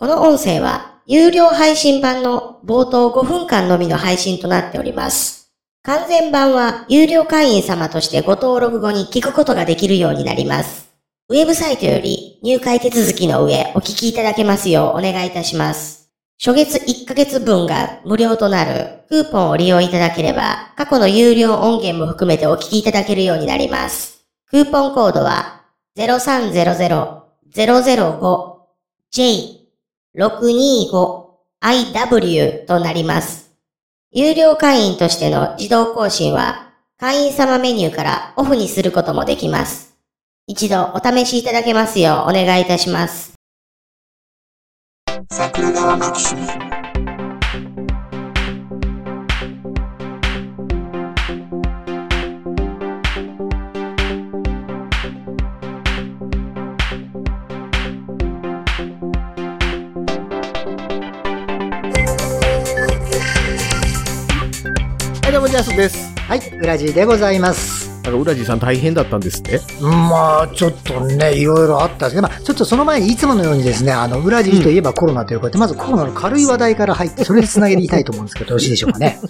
この音声は有料配信版の冒頭5分間のみの配信となっております。完全版は有料会員様としてご登録後に聞くことができるようになります。ウェブサイトより入会手続きの上お聞きいただけますようお願いいたします。初月1ヶ月分が無料となるクーポンを利用いただければ過去の有料音源も含めてお聞きいただけるようになります。クーポンコードは 0300-005J 625IW となります。有料会員としての自動更新は会員様メニューからオフにすることもできます。一度お試しいただけますようお願いいたします。桜川マキシム安、です。はい、ウラジでございます。なんか、ウラジーさん大変だったんですって？まあ、ちょっとね、いろいろあったんですけど、まあ、ちょっとその前にいつものようにですね、あの、ウラジーといえばコロナということで、まずコロナの軽い話題から入って、それで繋げていきたいと思うんですけど、よろしいでしょうかね。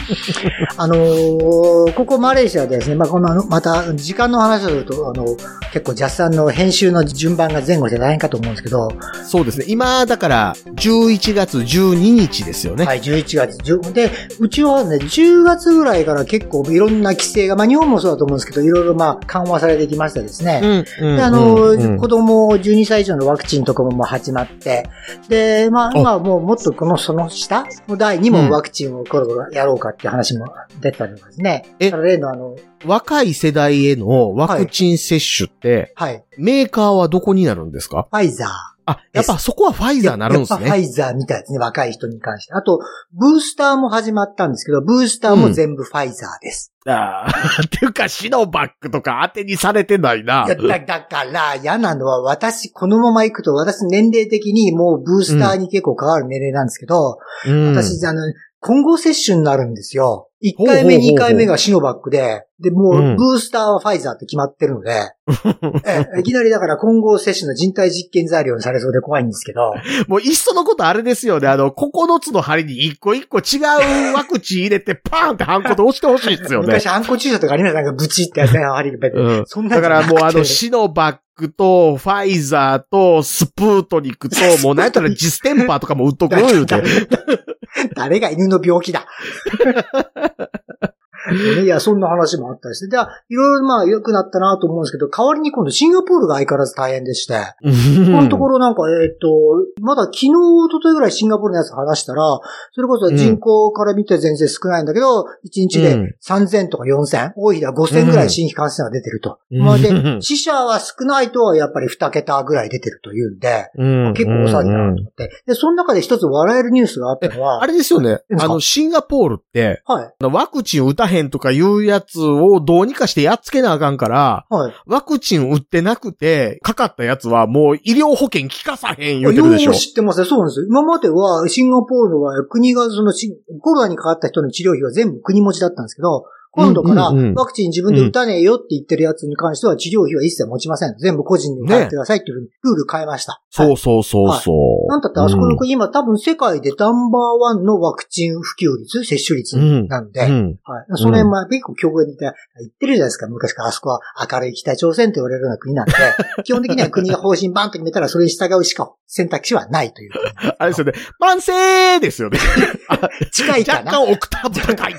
あのーここマレーシアでですね、まあ、このまた、時間の話をすると、あの、結構ジャスさんの編集の順番が前後して大変かと思うんですけど、そうですね。今、だから、11月12日ですよね。はい、11月10。で、うちはね、10月ぐらいから結構いろんな規制が、まあ日本もそうだと思うんですけど、いろいろまあ緩和されてきましてですね。うん。うん。で、あの、子供12歳以上のワクチンとかももう始まって、で、まあ、今はもうもっとこの、その下の代にもワクチンをこれからやろうかっていう話も出たりですね。え？例のあの、若い世代へのワクチン接種って、はい、メーカーはどこになるんですか？ファイザー。あ、やっぱそこはファイザーなるんですやっぱファね。イザーみたいですね、若い人に関して。あと、ブースターも始まったんですけど、ブースターも全部ファイザーです。ああ。っていうか、シノバックとか当てにされてないないや、だ、だから、嫌なのは、私、このまま行くと、私年齢的にもうブースターに結構関わる年齢なんですけど、うん私、あの、混合接種になるんですよ。1回目、ほうほうほうほう2回目がシノバックで、で、もうんう、ブースターはファイザーって決まってるので、えいきなりだから混合接種の人体実験材料にされそうで怖いんですけど、もう、いっそのことあれですよね。あの、9つの針に一個一個違うワクチン入れて、パーンってハンコで押してほしいですよね昔、。あんこ注射とかありましたなんかブチってやつね、ありがうん。そんなだからもうあの、シノバックと、ファイザーと、スプートニクと、もうなんやったらジステンパーとかも売っとくよ、言うて。誰が犬の病気だ。いや、そんな話もあったりして。で、いろいろまあ良くなったなと思うんですけど、代わりに今度シンガポールが相変わらず大変でして、このところなんか、えっ、と、まだ昨日、一昨日ぐらいシンガポールのやつ話したら、それこそ人口から見て全然少ないんだけど、1日でうん3000とか4000、多い日では5000ぐらい新規感染が出てると。うんまあでう、ん死者は少ないとはやっぱり2桁ぐらい出てるというんで、うん結構大騒ぎだなと思って。で、その中で一つ笑えるニュースがあったのは、あれですよね。あの、シンガポールって、はい。ワクチン打たへんとかいうやつをどうにかしてやっつけなあかんから、はい。ワクチン打ってなくて、かかったやつはもう医療保険効かさへん言うてるでしょ。知ってますね。そうなんですよ。今までは、シンガポールは国がそのし、コロナにかかった人の治療費は全部国持ちだったんですけど、今度からワクチン自分で打たねえよって言ってるやつに関しては治療費は一切持ちません。全部個人に払ってくださいっていうふうにルール変えました。そうそうそうそう。なんだってあそこの国、今多分世界でナンバーワンのワクチン普及率、接種率うんなんで、うん。はい。その辺も結構強豪に言ってるじゃないですか。昔からあそこは明るい北朝鮮と言われるような国なんで、基本的には国が方針バンと決めたらそれに従うしか選択肢はないという。あれですよね。万世ですよね。近いかな若干オクターブ高い。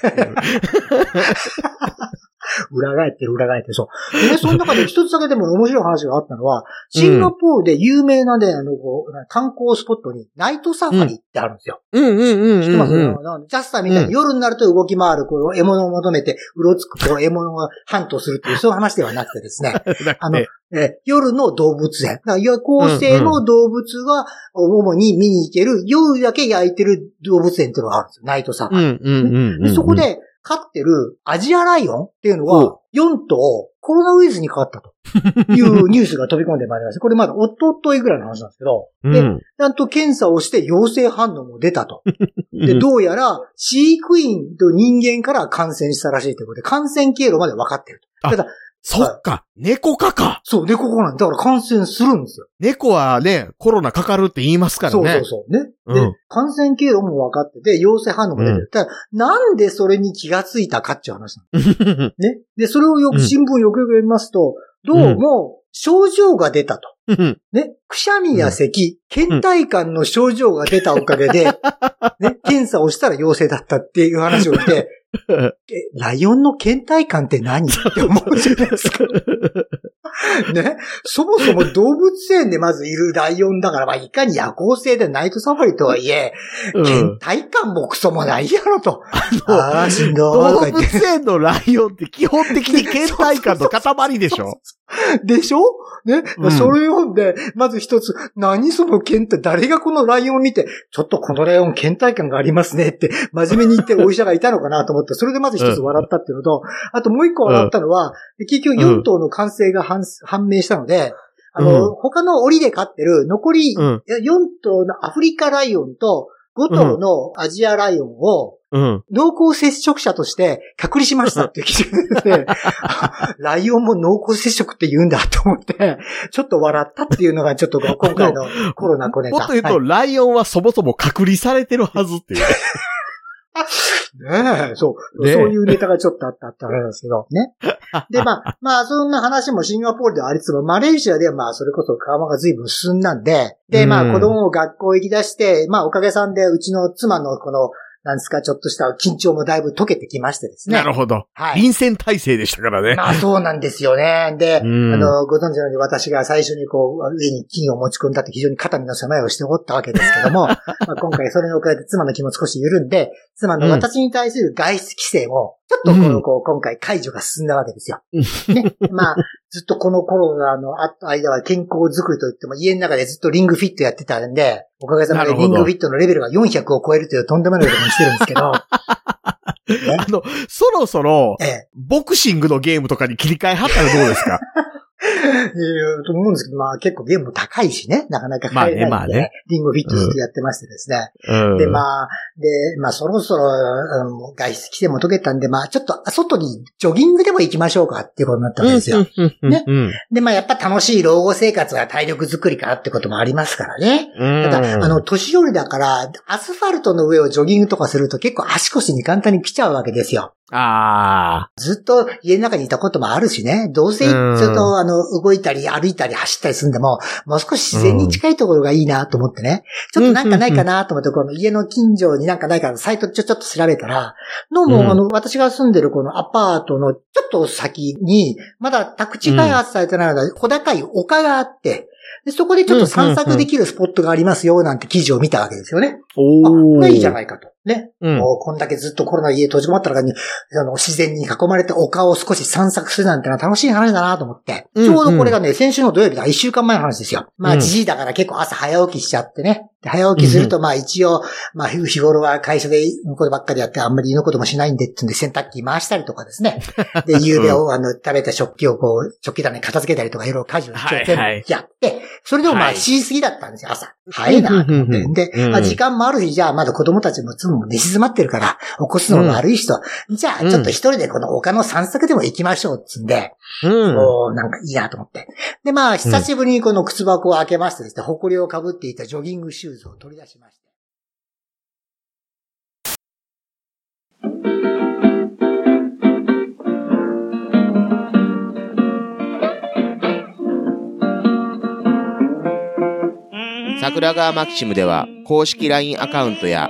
裏返ってる、裏返ってる、そう。でね、その中で一つだけでも面白い話があったのは、シンガポールで有名なね、あの、こう観光スポットにナイトサファリってあるんですよ。うんうんうん知ってます、うんうん。あのジャスターみたいに夜になると動き回る、こう、獲物を求めて、うろつく、こう、獲物がハントするっていう、そういう話ではなくてですね、あの、え夜の動物園。夜行性の動物が主に見に行ける、夜だけ焼いてる動物園っていうのがあるんですよ。ナイトサファリ。うんうんうんうん。でそこ、で飼ってるアジアライオンっていうのは、4頭コロナウイルスにかかったと いうニュースが飛び込んでまいりました。これまだおとといぐらいの話なんですけど、で、うん。ちゃんと検査をして陽性反応も出たと。で、うんどうやら飼育員と人間から感染したらしいということで、感染経路まで分かっていると。あただ、そっか、猫かか。そう、猫かなんだから感染するんですよ。猫はね、コロナかかるって言いますからそうね。そうそう。ね。うんで、感染経路も分かってて、陽性反応も出てる。ただ、なんでそれに気がついたかっていう話なの。ね。で、それをよく、うん新聞よくよく読みますと、どうも、症状が出たと。ね。くしゃみや咳、倦怠感の症状が出たおかげで、ね、検査をしたら陽性だったっていう話をして、え、ライオンの倦怠感って何？って思うじゃないですか。ね？そもそも動物園でまずいるライオンだから、まあ、いかに夜行性でナイトサファリとはいえ、うん。倦怠感もクソもないやろと。のああ、しんどい。と動物園のライオンって基本的に倦怠感の塊でしょ？でしょ？ね、うん。それ読んで、まず一つ、何その倦怠、誰がこのライオンを見て、ちょっとこのライオン倦怠感がありますねって、真面目に言ってるお医者がいたのかなと思って、それでまず一つ笑ったっていうのと、あともう一個笑ったのは、結局4頭の感染が判判明したので、あの、うん他の檻で飼ってる残りうん。4頭のアフリカライオンと5頭のアジアライオンを、うん。濃厚接触者として隔離しましたっていう記事が出て、あライオンも濃厚接触って言うんだと思って、ちょっと笑ったっていうのがちょっと今回のコロナコネタ。もっと言うと、はいライオンはそもそも隔離されてるはずっていう。ねえ、そう。ねえそういうネタがちょっとあったって話なんですけど、ね。で、まあ、まあ、そんな話もシンガポールではありつつも、マレーシアではまあ、それこそ緩和が随分進んだんで、で、まうんあ、子供を学校行き出して、まあ、おかげさんで、うちの妻のこの、なんですか、ちょっとした緊張もだいぶ解けてきましてですね。なるほど。はい。臨戦態勢でしたからね。まあそうなんですよね。で、うんあの、ご存知のように私が最初にこう、上に金を持ち込んだって非常に肩身の狭いをしておったわけですけども、まあ今回それにおかげで妻の気も少し緩んで、妻の私に対する外出規制も、ちょっとこの、うんこう、今回解除が進んだわけですよ。うんね。まあ、ずっとこのコロナの間は健康づくりといっても家の中でずっとリングフィットやってたんで、おかげさまでリングフィットのレベルが400を超えるというとんでもないことにしてるんですけど、ねあの、そろそろ、ええ。ボクシングのゲームとかに切り替えはったらどうですか？えーと思うんですけど、まあ結構ゲームも高いしね、なかなか買えないんで、まあねまあねリンゴフィットずっとやってましてですね。うん。で、まあ、で、まあそろそろ、うん外出規制も解けたんで、まあちょっと外にジョギングでも行きましょうかっていうことになったわけですよ。ねうん。で、まあやっぱ楽しい老後生活は体力づくりかってこともありますからね。うん。ただ、あの、年寄りだから、アスファルトの上をジョギングとかすると結構足腰に簡単に来ちゃうわけですよ。あずっと家の中にいたこともあるしね、どうせちうんょっとあの、動いたり歩いたり走ったりするんでも、もう少し自然に近いところがいいなと思ってね、ちょっとなんかないかなと思って、この家の近所になんかないかサイトちょちょっと調べたら、どううんもあの、私が住んでるこのアパートのちょっと先に、まだ宅地開発されてないので、小高い丘があって、でそこでちょっと散策できるスポットがありますよ、なんて記事を見たわけですよね。あ。おあ、ー。いいじゃないかと。ね。うん。もうこんだけずっとコロナ家閉じこまった中に、あの、自然に囲まれて丘を少し散策するなんてのは楽しい話だなと思って。うんちょうどこれがね、先週の土曜日だ、一週間前の話ですよ。まあ、うんじじいだから結構朝早起きしちゃってね。で早起きすると、まあ一応、まあ日頃は会社で犬のことばっかりやってあんまり犬のこともしないんでってんで洗濯機回したりとかですね。で、夕べを、あの、食べた食器をこう、食器棚に片付けたりとかいろいろ家事をはい全部はいやって、それでもまあはい7時過ぎだったんですよ、朝。早いなと思って。で、時間もあるし、じゃあまだ子供たちも妻も寝静まってるから、起こすのも悪い人、じゃあちょっと一人でこの丘の散策でも行きましょうっつんで、うん。もうなんかいいなと思って。で、まあ久しぶりにこの靴箱を開けましてですね、埃をかぶっていたジョギングシューズを取り出しまして。桜川マキシムでは公式 LINE アカウントや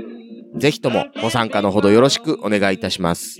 ぜひともご参加のほどよろしくお願いいたします。